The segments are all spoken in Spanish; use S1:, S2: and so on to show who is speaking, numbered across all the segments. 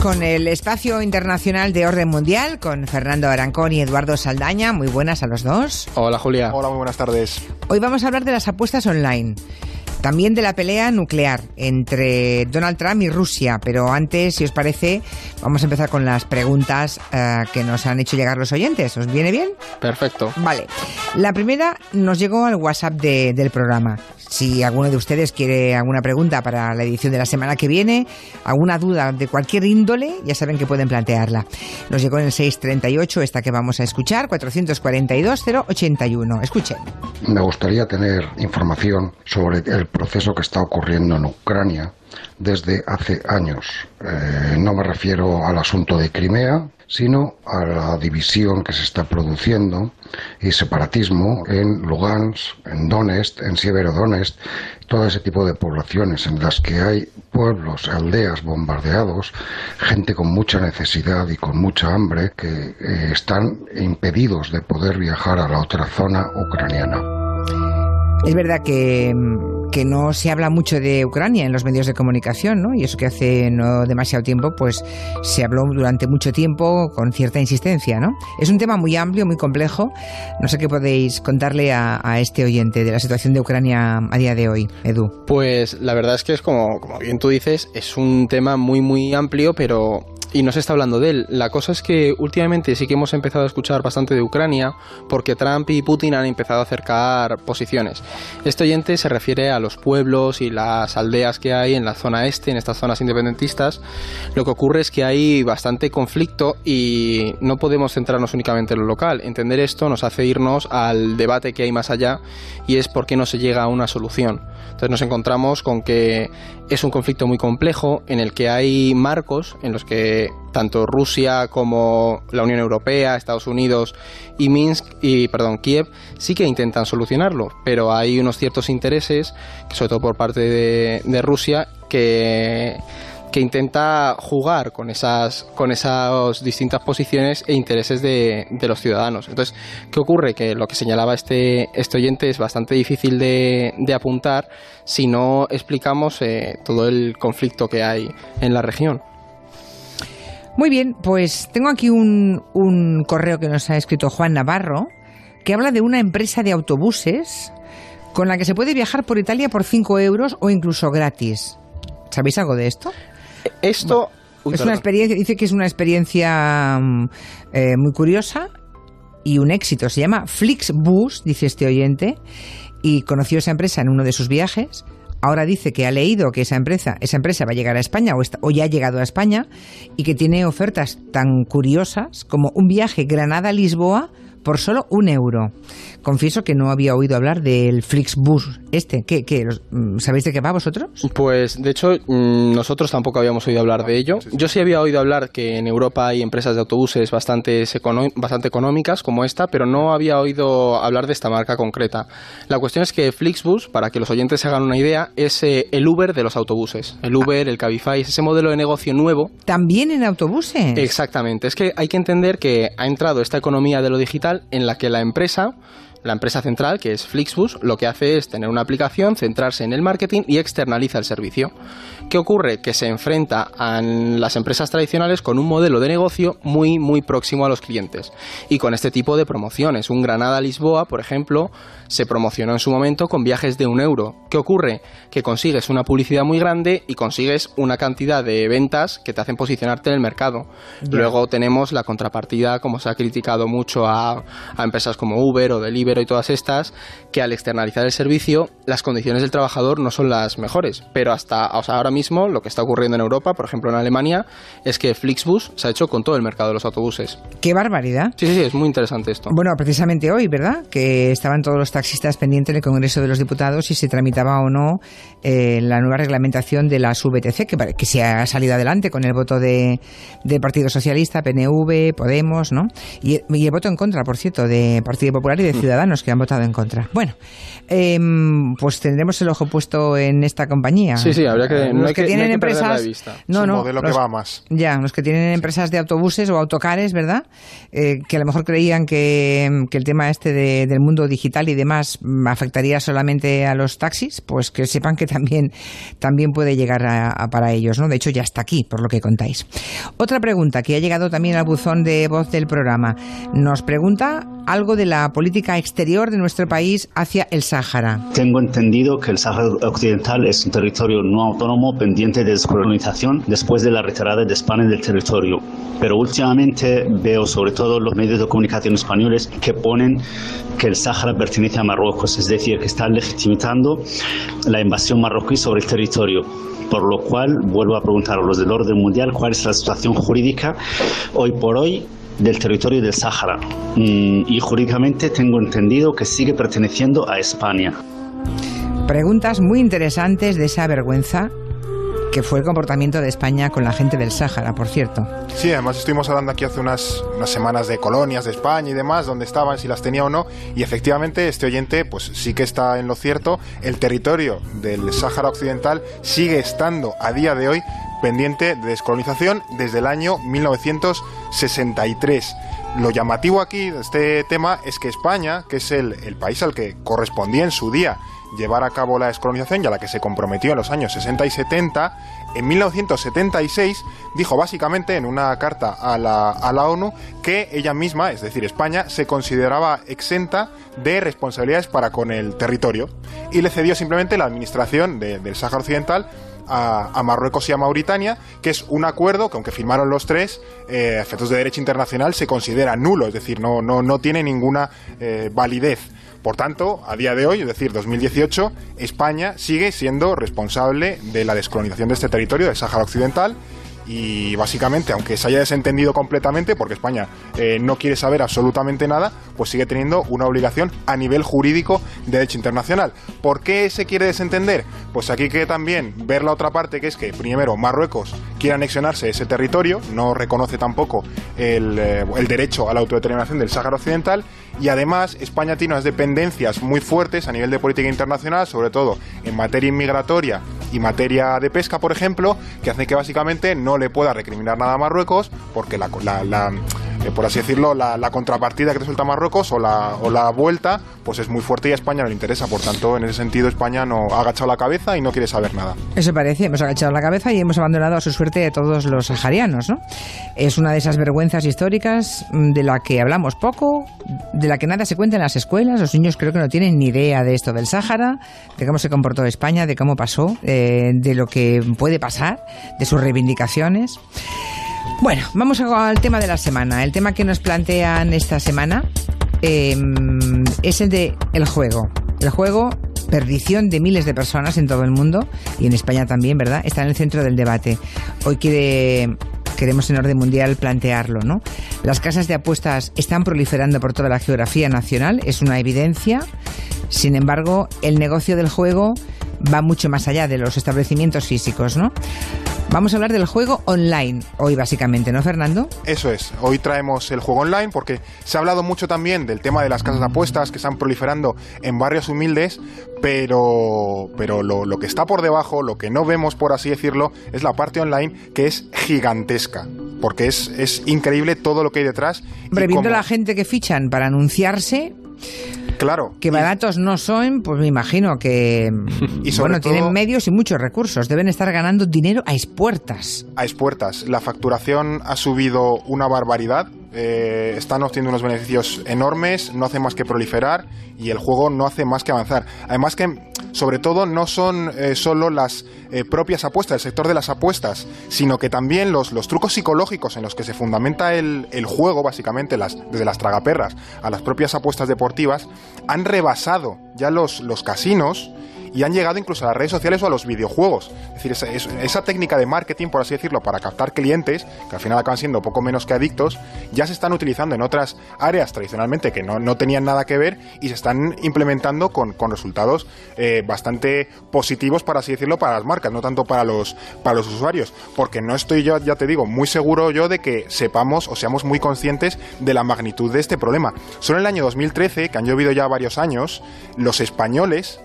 S1: con el espacio internacional de orden mundial, con Fernando Arancón y Eduardo Saldaña. Muy buenas a los dos.
S2: Hola Julia.
S3: Hola, muy buenas tardes.
S1: Hoy vamos a hablar de las apuestas online. También de la pelea nuclear entre Donald Trump y Rusia. Pero antes, si os parece, vamos a empezar con las preguntas eh, que nos han hecho llegar los oyentes. ¿Os viene bien?
S2: Perfecto.
S1: Vale. La primera nos llegó al WhatsApp de- del programa. Si alguno de ustedes quiere alguna pregunta para la edición de la semana que viene, alguna duda de cualquier índole, ya saben que pueden plantearla. Nos llegó en el 638, esta que vamos a escuchar, 442-081. Escuchen.
S4: Me gustaría tener información sobre el proceso que está ocurriendo en Ucrania desde hace años. Eh, no me refiero al asunto de Crimea, sino a la división que se está produciendo y separatismo en Lugansk, en Donetsk, en Sieverodonetsk, todo ese tipo de poblaciones en las que hay pueblos, aldeas bombardeados, gente con mucha necesidad y con mucha hambre que eh, están impedidos de poder viajar a la otra zona ucraniana.
S1: Es verdad que, mm, que no se habla mucho de Ucrania en los medios de comunicación, ¿no? Y eso que hace no demasiado tiempo, pues se habló durante mucho tiempo con cierta insistencia, ¿no? Es un tema muy amplio, muy complejo. No sé qué podéis contarle a, este oyente de la situación de Ucrania a día de hoy, Edu.
S2: Pues la verdad es que es como, como bien tú dices, es un tema muy muy amplio, pero y no se está hablando de él. La cosa es que últimamente sí que hemos empezado a escuchar bastante de Ucrania porque Trump y Putin han empezado a acercar posiciones. Este oyente se refiere a los pueblos y las aldeas que hay en la zona este, en estas zonas independentistas. Lo que ocurre es que hay bastante conflicto y no podemos centrarnos únicamente en lo local. Entender esto nos hace irnos al debate que hay más allá y es por qué no se llega a una solución. Entonces nos encontramos con que es un conflicto muy complejo en el que hay marcos en los que tanto Rusia como la Unión Europea, Estados Unidos y Minsk y perdón, Kiev sí que intentan solucionarlo, pero hay unos ciertos intereses, sobre todo por parte de, Rusia, que intenta jugar con esas, con esas distintas posiciones e intereses de, los ciudadanos. Entonces, ¿qué ocurre? Que lo que señalaba este, este oyente es bastante difícil de, de apuntar si no explicamos eh, todo el conflicto que hay en la región.
S1: Muy bien, pues tengo aquí un, un correo que nos ha escrito Juan Navarro, que habla de una empresa de autobuses con la que se puede viajar por Italia por 5 euros o incluso gratis. ¿Sabéis algo de esto?
S2: Esto...
S1: Es una experiencia, dice que es una experiencia eh, muy curiosa y un éxito. Se llama Flixbus, dice este oyente, y conoció esa empresa en uno de sus viajes. Ahora dice que ha leído que esa empresa, esa empresa va a llegar a España o, está, o ya ha llegado a España y que tiene ofertas tan curiosas como un viaje Granada-Lisboa por solo un euro. Confieso que no había oído hablar del Flixbus este. ¿Qué, qué, ¿Sabéis de qué va vosotros?
S2: Pues de hecho nosotros tampoco habíamos oído hablar de ello. Yo sí había oído hablar que en Europa hay empresas de autobuses bastante, bastante económicas como esta, pero no había oído hablar de esta marca concreta. La cuestión es que Flixbus, para que los oyentes se hagan una idea, es eh, el Uber de los autobuses. El Uber, el Cabify, es ese modelo de negocio nuevo.
S1: ¿También en autobuses?
S2: Exactamente. Es que hay que entender que ha entrado esta economía de lo digital en la que la empresa la empresa central, que es Flixbus, lo que hace es tener una aplicación, centrarse en el marketing y externaliza el servicio. ¿Qué ocurre? Que se enfrenta a las empresas tradicionales con un modelo de negocio muy, muy próximo a los clientes. Y con este tipo de promociones. Un Granada-Lisboa, por ejemplo, se promocionó en su momento con viajes de un euro. ¿Qué ocurre? Que consigues una publicidad muy grande y consigues una cantidad de ventas que te hacen posicionarte en el mercado. Luego tenemos la contrapartida, como se ha criticado mucho a, a empresas como Uber o Deliveroo y todas estas, que al externalizar el servicio, las condiciones del trabajador no son las mejores. Pero hasta o sea, ahora mismo, lo que está ocurriendo en Europa, por ejemplo en Alemania, es que Flixbus se ha hecho con todo el mercado de los autobuses.
S1: ¡Qué barbaridad!
S2: Sí, sí, sí, es muy interesante esto.
S1: Bueno, precisamente hoy, ¿verdad? Que estaban todos los taxistas pendientes del Congreso de los Diputados si se tramitaba o no eh, la nueva reglamentación de las VTC, que, que se ha salido adelante con el voto de, del Partido Socialista, PNV, Podemos, ¿no? Y, y el voto en contra, por cierto, de Partido Popular y de Ciudadanos ciudadanos que han votado en contra. Bueno, em, pues tendremos el ojo puesto en esta compañía.
S2: Sí, sí, habría que.
S1: Los que, tienen empresas.
S3: No, no. modelo que va más.
S1: Ya, los que tienen empresas de autobuses o autocares, ¿verdad? Eh, que a lo mejor creían que, el tema este del mundo digital y demás afectaría solamente a los taxis, pues que sepan que también, también puede llegar a, para ellos, ¿no? De hecho, ya está aquí, por lo que contáis. Otra pregunta que ha llegado también al buzón de voz del programa. Nos pregunta algo de la política exterior de nuestro país hacia el Sáhara.
S5: Tengo entendido que el Sáhara Occidental es un territorio no autónomo pendiente de descolonización después de la retirada de España del territorio. Pero últimamente veo sobre todo los medios de comunicación españoles que ponen que el Sáhara pertenece a Marruecos, es decir, que están legitimando la invasión marroquí sobre el territorio. Por lo cual, vuelvo a preguntar a los del orden mundial cuál es la situación jurídica hoy por hoy del territorio del Sáhara. Mm, y jurídicamente tengo entendido que sigue perteneciendo a España.
S1: Preguntas muy interesantes de esa vergüenza que fue el comportamiento de España con la gente del Sáhara, por cierto.
S3: Sí, además estuvimos hablando aquí hace unas, unas semanas de colonias de España y demás, dónde estaban, si las tenía o no, y efectivamente este oyente pues sí que está en lo cierto, el territorio del Sáhara Occidental sigue estando a día de hoy pendiente de descolonización desde el año 1963. Lo llamativo aquí de este tema es que España, que es el, país al que correspondía en su día llevar a cabo la descolonización y a la que se comprometió en los años 60 y 70, en 1976 dijo básicamente en una carta a la, a la ONU que ella misma, es decir, España, se consideraba exenta de responsabilidades para con el territorio y le cedió simplemente la administración del Sáhara Occidental a, Marruecos y a Mauritania, que es un acuerdo que aunque firmaron los tres, eh, efectos de derecho internacional se considera nulo, es decir, no, no, no tiene ninguna eh, validez. Por tanto, a día de hoy, es decir, 2018, España sigue siendo responsable de la descolonización de este territorio, del Sáhara Occidental, y básicamente, aunque se haya desentendido completamente, porque España eh, no quiere saber absolutamente nada, pues sigue teniendo una obligación a nivel jurídico de derecho internacional. ¿Por qué se quiere desentender? Pues aquí hay que también ver la otra parte, que es que primero Marruecos quiere anexionarse ese territorio, no reconoce tampoco el, eh, el derecho a la autodeterminación del Sáhara Occidental, y además España tiene unas dependencias muy fuertes a nivel de política internacional, sobre todo en materia inmigratoria y materia de pesca, por ejemplo, que hace que básicamente no le pueda recriminar nada a Marruecos porque la, la, eh, por así decirlo, la, contrapartida que resulta Marruecos o la, o la vuelta, pues es muy fuerte y a España no le interesa. Por tanto, en ese sentido, España no ha agachado la cabeza y no quiere saber nada.
S1: Eso parece, hemos agachado la cabeza y hemos abandonado a su suerte a todos los saharianos, ¿no? Es una de esas vergüenzas históricas mm, de la que hablamos poco, de la que nada se cuenta en las escuelas. Los niños creo que no tienen ni idea de esto del Sáhara, de cómo se comportó España, de cómo pasó, eh, de lo que puede pasar, de sus reivindicaciones. Bueno, vamos al tema de la semana. El tema que nos plantean esta semana em, es el de el juego. El juego, perdición de miles de personas en todo el mundo y en España también, ¿verdad? Está en el centro del debate. Hoy queremos en orden mundial plantearlo, ¿no? Las casas de apuestas están proliferando por toda la geografía nacional, es una evidencia. Sin embargo, el negocio del juego va mucho más allá de los establecimientos físicos, ¿no? Vamos a hablar del juego online hoy básicamente, ¿no, Fernando?
S3: Eso es, hoy traemos el juego online porque se ha hablado mucho también del tema de las casas de apuestas que están proliferando en barrios humildes, pero, pero lo, lo que está por debajo, lo que no vemos por así decirlo, es la parte online que es gigantesca porque es, es increíble todo lo que hay detrás.
S1: Hombre, viendo la gente que fichan para anunciarse,
S3: Claro.
S1: Que baratos no son, pues me imagino que y bueno, tienen medios y muchos recursos. Deben estar ganando dinero a expuertas.
S3: A expuertas. La facturación ha subido una barbaridad. Eh, están obteniendo unos beneficios enormes, no hace más que proliferar y el juego no hace más que avanzar. Además que sobre todo no son eh, solo las eh, propias apuestas, el sector de las apuestas, sino que también los, los trucos psicológicos en los que se fundamenta el, el juego, básicamente, las, desde las tragaperras a las propias apuestas deportivas, han rebasado ya los, los casinos y han llegado incluso a las redes sociales o a los videojuegos. Es decir, esa, técnica de marketing, por así decirlo, para captar clientes, que al final acaban siendo poco menos que adictos, ya se están utilizando en otras áreas tradicionalmente que no, no tenían nada que ver y se están implementando con, con resultados eh, bastante positivos, por así decirlo, para las marcas, no tanto para los, para los usuarios. Porque no estoy yo, ya te digo, muy seguro yo de que sepamos o seamos muy conscientes de la magnitud de este problema. Solo en el año 2013, que han llovido ya varios años, los españoles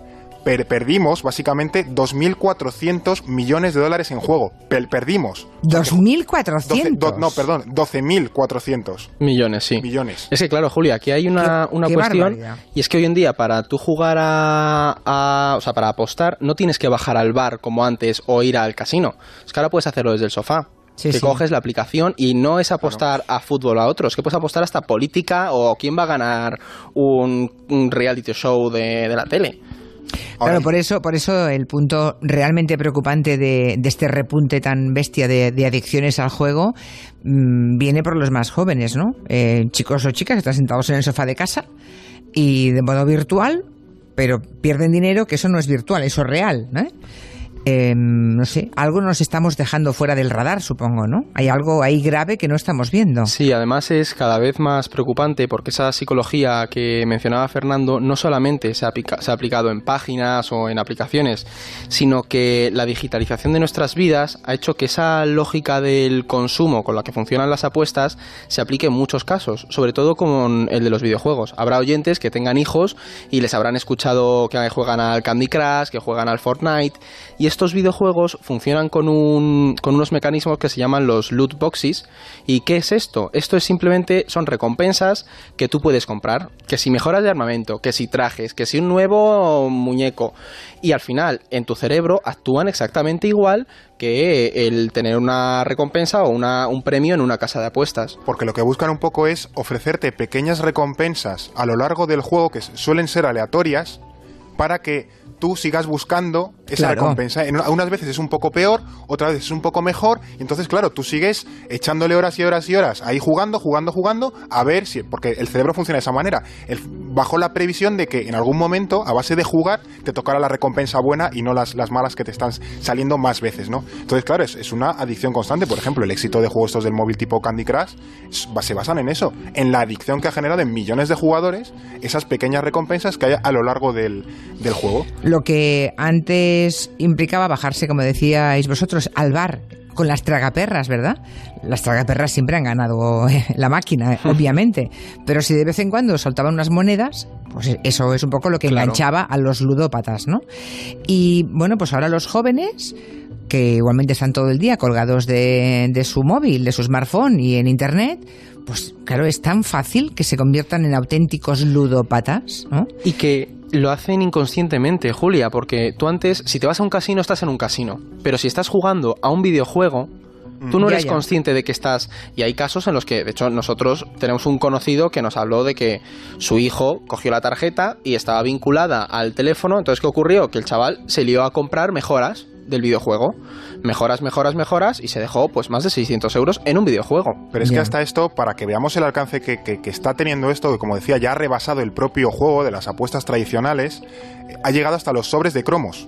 S3: perdimos básicamente 2.400 millones de dólares en juego. perdimos.
S1: ¿2.400?
S3: no, perdón, 12.400.
S2: Millones, sí.
S3: Millones.
S2: Es que claro, Julia, aquí hay una, una cuestión y es que hoy en día para tú jugar a, o sea, para apostar no tienes que bajar al bar como antes o ir al casino. Es que ahora puedes hacerlo desde el sofá. que coges la aplicación y no es apostar a fútbol a otros, que puedes apostar hasta política o quién va a ganar un, reality show de, de la tele.
S1: Claro, por eso, por eso el punto realmente preocupante de, este repunte tan bestia de, adicciones al juego mm, viene por los más jóvenes, ¿no? Eh, chicos o chicas que están sentados en el sofá de casa y de modo virtual, pero pierden dinero, que eso no es virtual, eso es real, ¿no? Em, no sé, algo nos estamos dejando fuera del radar, supongo, ¿no? Hay algo ahí grave que no estamos viendo.
S2: Sí, además es cada vez más preocupante porque esa psicología que mencionaba Fernando no solamente se ha, se ha aplicado en páginas o en aplicaciones, sino que la digitalización de nuestras vidas ha hecho que esa lógica del consumo con la que funcionan las apuestas se aplique en muchos casos, sobre todo con el de los videojuegos. Habrá oyentes que tengan hijos y les habrán escuchado que juegan al Candy Crush, que juegan al Fortnite, y estos videojuegos funcionan con, un, con unos mecanismos que se llaman los loot boxes. ¿Y qué es esto? Esto es simplemente, son recompensas que tú puedes comprar, que si mejoras de armamento, que si trajes, que si un nuevo muñeco. Y al final, en tu cerebro actúan exactamente igual que el tener una recompensa o una, un premio en una casa de apuestas.
S3: Porque lo que buscan un poco es ofrecerte pequeñas recompensas a lo largo del juego que suelen ser aleatorias para que tú sigas buscando esa recompensa. En, unas veces es un poco peor, otras veces es un poco mejor, y entonces, claro, tú sigues echándole horas y horas y horas ahí jugando, jugando, jugando, a ver si. Porque el cerebro funciona de esa manera. bajo la previsión de que en algún momento, a base de jugar, te tocará la recompensa buena y no las, las malas que te están saliendo más veces, ¿no? Entonces, claro, es, es una adicción constante. Por ejemplo, el éxito de juegos estos del móvil tipo Candy Crush se basan en eso, en la adicción que ha generado en millones de jugadores esas pequeñas recompensas que hay a lo largo del, del juego.
S1: Lo que antes implicaba bajarse, como decíais vosotros, al bar con las tragaperras, ¿verdad? Las tragaperras siempre han ganado eh, la máquina, eh, obviamente. Pero si de vez en cuando soltaban unas monedas, pues eso es un poco lo que enganchaba a los ludópatas, ¿no? Y bueno, pues ahora los jóvenes que igualmente están todo el día colgados de, de su móvil, de su smartphone y en internet, pues claro, es tan fácil que se conviertan en auténticos ludópatas, ¿no?
S2: Y que lo hacen inconscientemente, Julia, porque tú antes, si te vas a un casino, estás en un casino. Pero si estás jugando a un videojuego, tú no eres consciente de que estás. Y hay casos en los que, de hecho, nosotros tenemos un conocido que nos habló de que su hijo cogió la tarjeta y estaba vinculada al teléfono. Entonces, ¿qué ocurrió? Que el chaval se lió a comprar mejoras del videojuego. Mejoras, mejoras, mejoras y se dejó pues más de 600 euros en un videojuego.
S3: Pero es que hasta esto, para que veamos el alcance que, que, está teniendo esto, que como decía, ya ha rebasado el propio juego de las apuestas tradicionales, ha llegado hasta los sobres de cromos.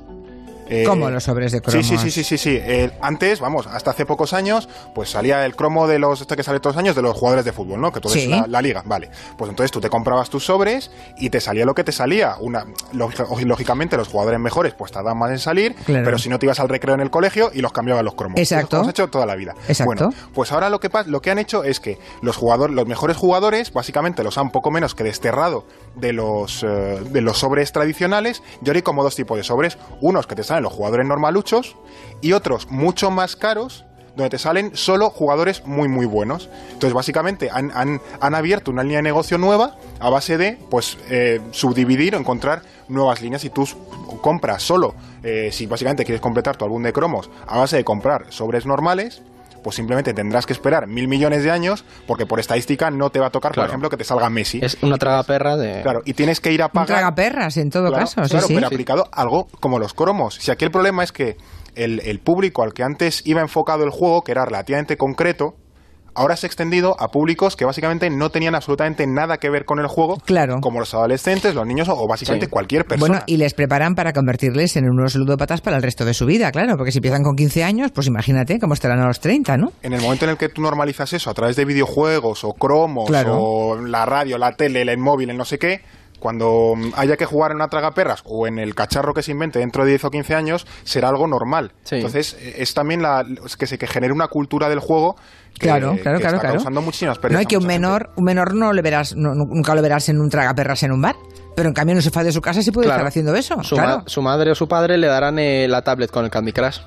S1: Eh, ¿Cómo los sobres de cromos?
S3: Sí, sí, sí, sí, sí. Eh, antes, vamos, hasta hace pocos años, pues salía el cromo de los, este que sale todos los años, de los jugadores de fútbol, ¿no? Que todo es la, liga, vale. Pues entonces tú te comprabas tus sobres y te salía lo que te salía. Una, lógicamente los jugadores mejores pues tardaban más en salir, pero si no te ibas al recreo en el colegio y los cambiaban los cromos.
S1: Exacto.
S3: Hemos hecho toda la vida.
S1: Exacto.
S3: Bueno, pues ahora lo que, lo que han hecho es que los jugadores, los mejores jugadores, básicamente los han poco menos que desterrado de los, eh, de los sobres tradicionales y ahora hay como dos tipos de sobres. Unos que te salen los jugadores normales y otros mucho más caros donde te salen solo jugadores muy muy buenos. Entonces básicamente han, han, abierto una línea de negocio nueva a base de pues eh, subdividir o encontrar nuevas líneas y tú compras solo, eh, si básicamente quieres completar tu álbum de cromos a base de comprar sobres normales, pues simplemente tendrás que esperar mil millones de años porque por estadística no te va a tocar, por ejemplo, que te salga Messi.
S2: Es una tragaperra de...
S3: Claro, y tienes que ir a pagar...
S1: tragaperras, en todo caso,
S3: Claro,
S1: sí,
S3: pero aplicado algo como los cromos. Si aquí el problema es que el, el público al que antes iba enfocado el juego, que era relativamente concreto, ahora se ha extendido a públicos que básicamente no tenían absolutamente nada que ver con el juego,
S1: claro.
S3: como los adolescentes, los niños o básicamente cualquier persona.
S1: Bueno, y les preparan para convertirles en unos ludópatas para el resto de su vida, claro, porque si empiezan con 15 años, pues imagínate cómo estarán a los 30, ¿no?
S3: En el momento en el que tú normalizas eso a través de videojuegos o cromos o la radio, la tele, el móvil, el no sé qué, cuando haya que jugar en una tragaperras o en el cacharro que se invente dentro de 10 o 15 años, será algo normal. Entonces, es también la, que se que genere una cultura del juego
S1: claro, claro, claro,
S3: está causando muchísimas pérdidas.
S1: No hay que un menor, un menor no le verás, nunca lo verás en un tragaperras en un bar. Pero en cambio no se fa de su casa y puede estar haciendo eso.
S2: Su, su, madre o su padre le darán eh, la tablet con el Candy Crush.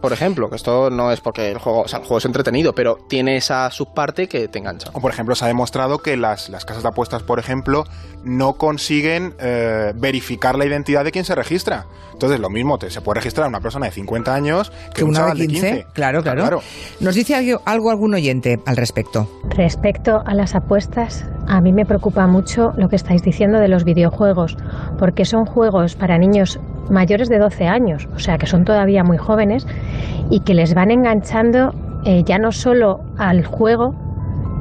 S2: Por ejemplo, que esto no es porque el juego, o sea, el juego es entretenido, pero tiene esa subparte que te engancha.
S3: O por ejemplo, se ha demostrado que las, las casas de apuestas, por ejemplo, no consiguen eh, verificar la identidad de quien se registra. Entonces, lo mismo, te, se puede registrar una persona de 50 años que, una de 15.
S1: Claro, claro, Nos dice algo, algo algún oyente al respecto.
S6: Respecto a las apuestas, a mí me preocupa mucho lo que estáis diciendo de los videojuegos, porque son juegos para niños mayores de 12 años, o sea que son todavía muy jóvenes y que les van enganchando eh, ya no solo al juego,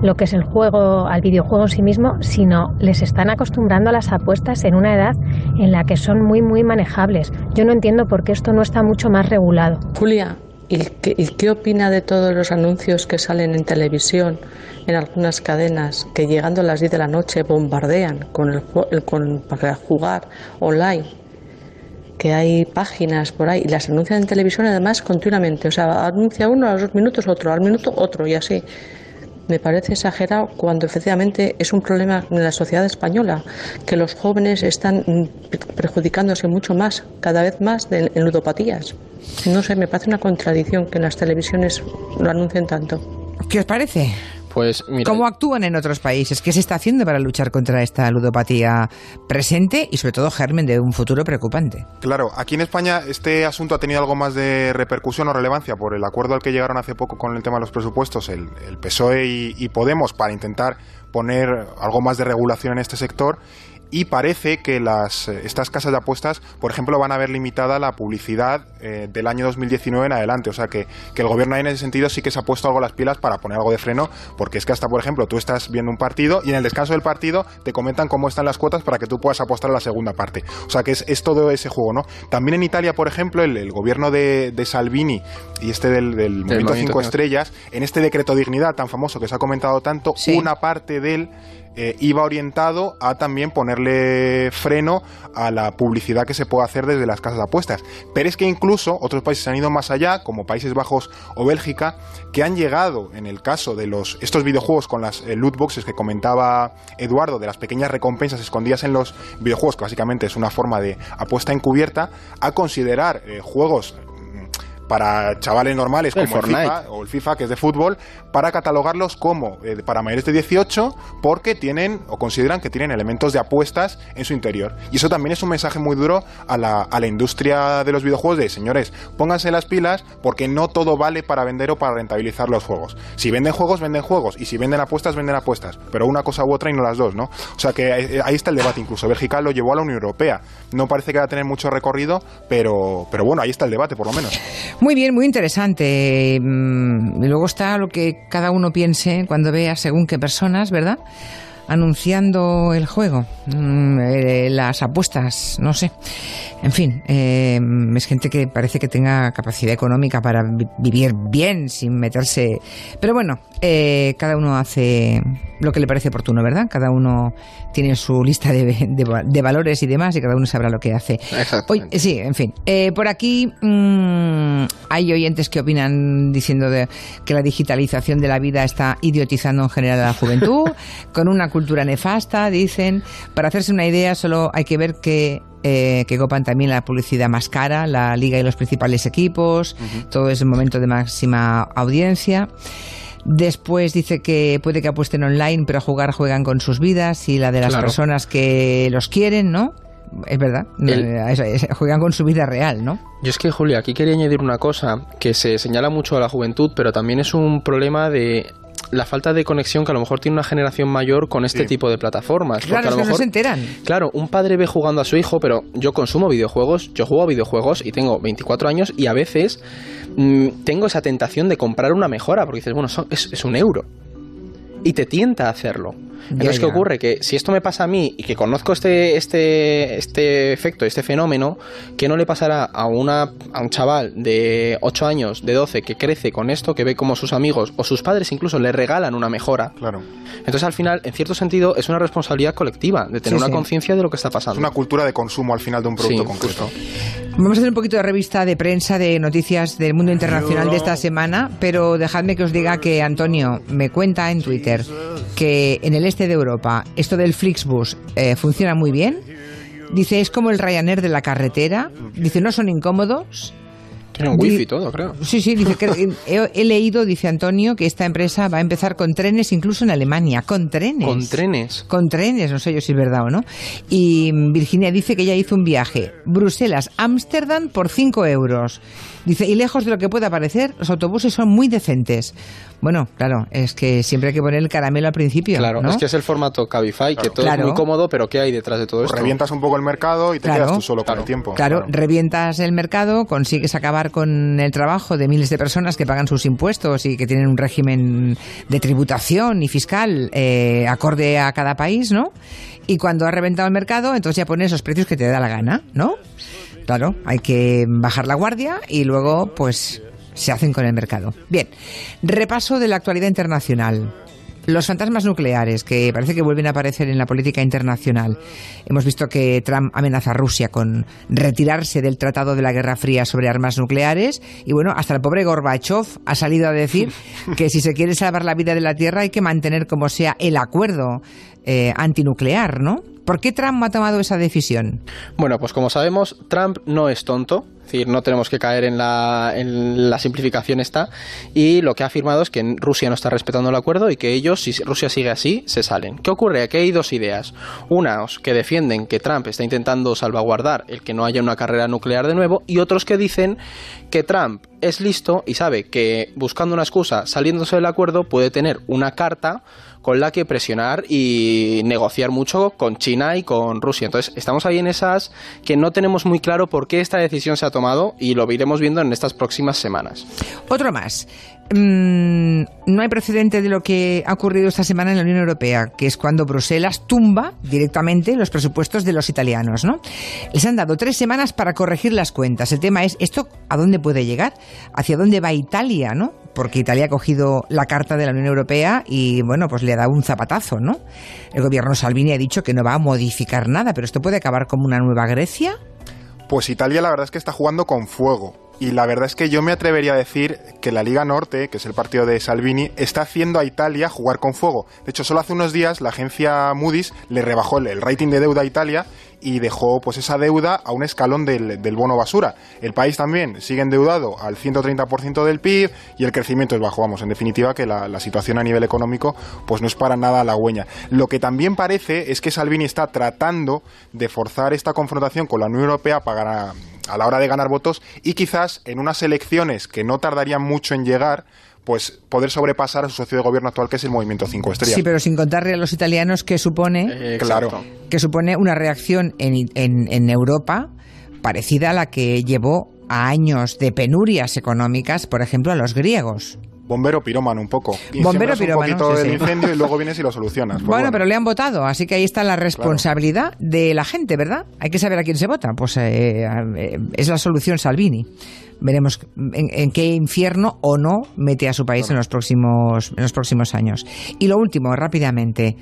S6: lo que es el juego, al videojuego en sí mismo, sino les están acostumbrando a las apuestas en una edad en la que son muy, muy manejables. Yo no entiendo por qué esto no está mucho más regulado.
S7: Julia, ¿y qué, qué opina de todos los anuncios que salen en televisión, en algunas cadenas, que llegando a las 10 de la noche bombardean con el, con, para jugar online? Que hay páginas por ahí y las anuncian en televisión además continuamente. O sea, anuncia uno, a los dos minutos otro, al minuto otro y así. Me parece exagerado cuando efectivamente es un problema en la sociedad española, que los jóvenes están perjudicándose mucho más, cada vez más, de, en ludopatías. No sé, me parece una contradicción que en las televisiones lo anuncien tanto.
S1: ¿Qué os parece?
S2: Pues
S1: ¿Cómo actúan en otros países? ¿Qué se está haciendo para luchar contra esta ludopatía presente y sobre todo germen de un futuro preocupante?
S3: Claro, aquí en España este asunto ha tenido algo más de repercusión o relevancia por el acuerdo al que llegaron hace poco con el tema de los presupuestos el, PSOE y Podemos para intentar poner algo más de regulación en este sector y parece que las, eh, estas casas de apuestas, por ejemplo, van a ver limitada la publicidad eh, del año 2019 en adelante. O sea que, que, el gobierno ahí en ese sentido sí que se ha puesto algo las pilas para poner algo de freno, porque es que hasta, por ejemplo, tú estás viendo un partido y en el descanso del partido te comentan cómo están las cuotas para que tú puedas apostar a la segunda parte. O sea que es, es todo ese juego, ¿no? También en Italia, por ejemplo, el, gobierno de, de, Salvini y este del, del Movimiento 5 Estrellas, en este decreto dignidad tan famoso que se ha comentado tanto, una parte de él eh, iba orientado a también ponerle freno a la publicidad que se puede hacer desde las casas de apuestas. Pero es que incluso otros países han ido más allá, como Países Bajos o Bélgica, que han llegado, en el caso de los, estos videojuegos con las eh, loot boxes que comentaba Eduardo, de las pequeñas recompensas escondidas en los videojuegos, que básicamente es una forma de apuesta encubierta, a considerar eh, juegos para chavales normales como el, FIFA o el FIFA que es de fútbol para catalogarlos como eh, para mayores de 18 porque tienen o consideran que tienen elementos de apuestas en su interior. Y eso también es un mensaje muy duro a la, a la industria de los videojuegos de señores pónganse las pilas porque no todo vale para vender o para rentabilizar los juegos. Si venden juegos venden juegos y si venden apuestas venden apuestas pero una cosa u otra y no las dos no o sea que ahí está el debate. Incluso Bélgica lo llevó a la Unión Europea. No parece que va a tener mucho recorrido pero pero bueno ahí está el debate por lo menos
S1: muy bien, muy interesante. Mm, luego está lo que cada uno piense cuando vea según qué personas, ¿verdad? Anunciando el juego, mm, eh, las apuestas, no sé. En fin, eh, es gente que parece que tenga capacidad económica para vivir bien sin meterse. Pero bueno, eh, cada uno hace lo que le parece oportuno, ¿verdad? Cada uno tiene su lista de, valores y demás y cada uno sabrá lo que hace. sí, en fin. Eh, por aquí mm, hay oyentes que opinan diciendo que la digitalización de la vida está idiotizando en general a la juventud, con una cultura nefasta, dicen. Para hacerse una idea, solo hay que ver que eh, que copan también la publicidad más cara, la liga y los principales equipos, todo es un momento de máxima audiencia. Después dice que puede que apuesten online, pero a jugar juegan con sus vidas y la de las personas que los quieren, ¿no? Es verdad, juegan con su vida real, ¿no?
S2: Yo es que, Julia, aquí quería añadir una cosa que se señala mucho a la juventud, pero también es un problema de la falta de conexión que a lo mejor tiene una generación mayor con este tipo de plataformas.
S1: Claro,
S2: a lo
S1: mejor, no se enteran.
S2: Claro, un padre ve jugando a su hijo, pero yo consumo videojuegos, yo juego a videojuegos y tengo 24 años y a veces mm, tengo esa tentación de comprar una mejora, porque dices, bueno, es, un euro. Y te tienta a hacerlo. Entonces, ¿qué ocurre? Que si esto me pasa a mí y que conozco este, este, este efecto, este fenómeno, ¿qué no le pasará a, una, a un chaval de 8 años, de 12, que crece con esto, que ve como sus amigos o sus padres incluso le regalan una mejora?
S3: Claro.
S2: Entonces, al final, en cierto sentido, es una responsabilidad colectiva de tener una conciencia de lo que está pasando.
S3: Es una cultura de consumo al final de un producto concreto.
S1: Vamos a hacer un poquito de revista de prensa de noticias del mundo internacional de esta semana, pero dejadme que os diga que Antonio me cuenta en Twitter que en el este de Europa esto del Flixbus eh, funciona muy bien. Dice, es como el Ryanair de la carretera. Dice, no son incómodos
S2: tiene un wifi y todo, creo.
S1: Sí, sí, dice que he, leído, dice Antonio, que esta empresa va a empezar con trenes incluso en Alemania, con trenes.
S2: Con trenes.
S1: Con trenes, no sé yo si es verdad o no. Y Virginia dice que ya hizo un viaje Bruselas-Ámsterdam por 5 euros. Dice, y lejos de lo que pueda parecer, los autobuses son muy decentes. Bueno, claro, es que siempre hay que poner el caramelo al principio.
S2: Claro, es que es el formato Cabify, que todo es muy cómodo, pero ¿qué hay detrás de todo esto?
S3: Revientas un poco el mercado y te quedas tú solo con el tiempo.
S1: Claro, revientas el mercado, consigues acabar con el trabajo de miles de personas que pagan sus impuestos y que tienen un régimen de tributación y fiscal eh, acorde a cada país, ¿no? Y cuando has reventado el mercado, entonces ya pones los precios que te da la gana, ¿no? Claro, hay que bajar la guardia y luego, pues, se hacen con el mercado. Bien, repaso de la actualidad internacional. Los fantasmas nucleares, que parece que vuelven a aparecer en la política internacional. Hemos visto que Trump amenaza a Rusia con retirarse del Tratado de la Guerra Fría sobre armas nucleares. Y bueno, hasta el pobre Gorbachev ha salido a decir que si se quiere salvar la vida de la Tierra hay que mantener como sea el acuerdo eh, antinuclear, ¿no? ¿Por qué Trump ha tomado esa decisión?
S2: Bueno, pues como sabemos, Trump no es tonto, es decir, no tenemos que caer en la, simplificación esta, y lo que ha afirmado es que Rusia no está respetando el acuerdo y que ellos, si Rusia sigue así, se salen. ¿Qué ocurre? Aquí hay dos ideas. Unas que defienden que Trump está intentando salvaguardar el que no haya una carrera nuclear de nuevo, y otros que dicen que Trump es listo y sabe que buscando una excusa, saliéndose del acuerdo, puede tener una carta con la que presionar y negociar mucho con China y con Rusia. Entonces, estamos ahí en esas que no tenemos muy claro por qué esta decisión se ha tomado y lo iremos viendo en estas próximas semanas.
S1: Otro más. Mm, no hay precedente de lo que ha ocurrido esta semana en la Unión Europea, que es cuando Bruselas tumba directamente los presupuestos de los italianos, ¿no? Les han dado tres semanas para corregir las cuentas. El tema es, ¿esto a dónde puede llegar? ¿Hacia dónde va Italia, no? Porque Italia ha cogido la carta de la Unión Europea y, bueno, pues le ha dado un zapatazo, ¿no? El gobierno Salvini ha dicho que no va a modificar nada, pero ¿esto puede acabar como una nueva Grecia?
S3: Pues Italia la verdad es que está jugando con fuego y la verdad es que yo me atrevería a decir que la Liga Norte, que es el partido de Salvini, está haciendo a Italia jugar con fuego. De hecho, solo hace unos días la agencia Moody's le rebajó el, rating de deuda a Italia y dejó pues esa deuda a un escalón del, bono basura. El país también sigue endeudado al 130% del PIB y el crecimiento es bajo. Vamos, en definitiva que la, situación a nivel económico pues no es para nada halagüeña. Lo que también parece es que Salvini está tratando de forzar esta confrontación con la Unión Europea para a la hora de ganar votos y quizás en unas elecciones que no tardarían mucho en llegar, pues poder sobrepasar a su socio de gobierno actual que es el Movimiento 5 Estrellas.
S1: Sí, pero sin contarle a los italianos que supone,
S3: claro.
S1: que supone una reacción en, en Europa parecida a la que llevó a años de penurias económicas, por ejemplo, a los griegos
S3: bombero pirómano un poco.
S1: bombero pirómano.
S3: Un poquito del incendio y luego vienes y lo solucionas.
S1: Pues bueno, pero le han votado, así que ahí está la responsabilidad de la gente, ¿verdad? Hay que saber a quién se vota. Pues eh, eh, es la solución Salvini veremos en, qué infierno o no mete a su país en, los próximos, en los próximos años. Y lo último, rápidamente,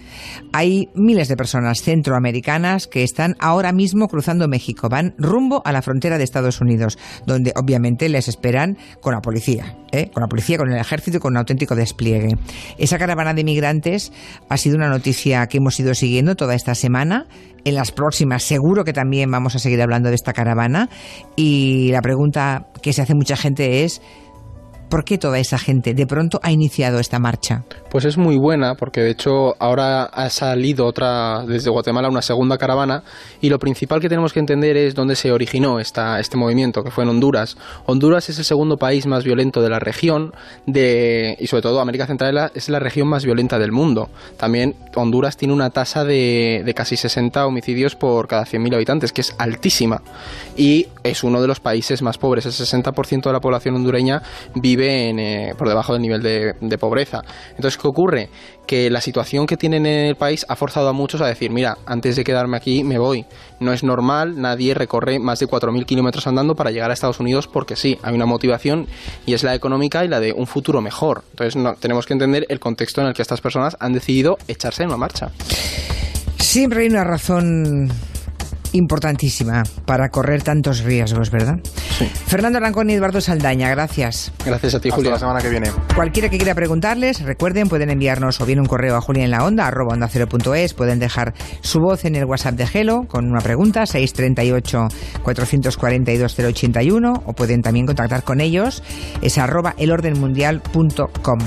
S1: hay miles de personas centroamericanas que están ahora mismo cruzando México, van rumbo a la frontera de Estados Unidos, donde obviamente les esperan con la policía, ¿eh? con la policía, con el ejército y con un auténtico despliegue. Esa caravana de migrantes ha sido una noticia que hemos ido siguiendo toda esta semana en las próximas seguro que también vamos a seguir hablando de esta caravana y la pregunta que se hace mucha gente es ¿Por qué toda esa gente de pronto ha iniciado esta marcha?
S2: Pues es muy buena, porque de hecho ahora ha salido otra desde Guatemala una segunda caravana y lo principal que tenemos que entender es dónde se originó esta, este movimiento, que fue en Honduras. Honduras es el segundo país más violento de la región de, y sobre todo América Central es la región más violenta del mundo. También Honduras tiene una tasa de, de casi 60 homicidios por cada 100.000 habitantes, que es altísima y es uno de los países más pobres. El 60% de la población hondureña vive eh, por debajo del nivel de, pobreza. Entonces, ¿qué ocurre? Que la situación que tienen en el país ha forzado a muchos a decir, mira, antes de quedarme aquí me voy. No es normal, nadie recorre más de 4.000 kilómetros andando para llegar a Estados Unidos porque sí, hay una motivación y es la económica y la de un futuro mejor. Entonces, no, tenemos que entender el contexto en el que estas personas han decidido echarse en una marcha.
S1: Siempre hay una razón importantísima para correr tantos riesgos, ¿verdad? Fernando Arancón y Eduardo Saldaña, gracias.
S2: Gracias a ti,
S3: Hasta
S2: Julia.
S3: la semana que viene.
S1: Cualquiera que quiera preguntarles, recuerden, pueden enviarnos o bien un correo a Julia en la onda, arroba onda cero punto es, pueden dejar su voz en el WhatsApp de Gelo con una pregunta, 638-442-081, o pueden también contactar con ellos, es arroba elordenmundial.com.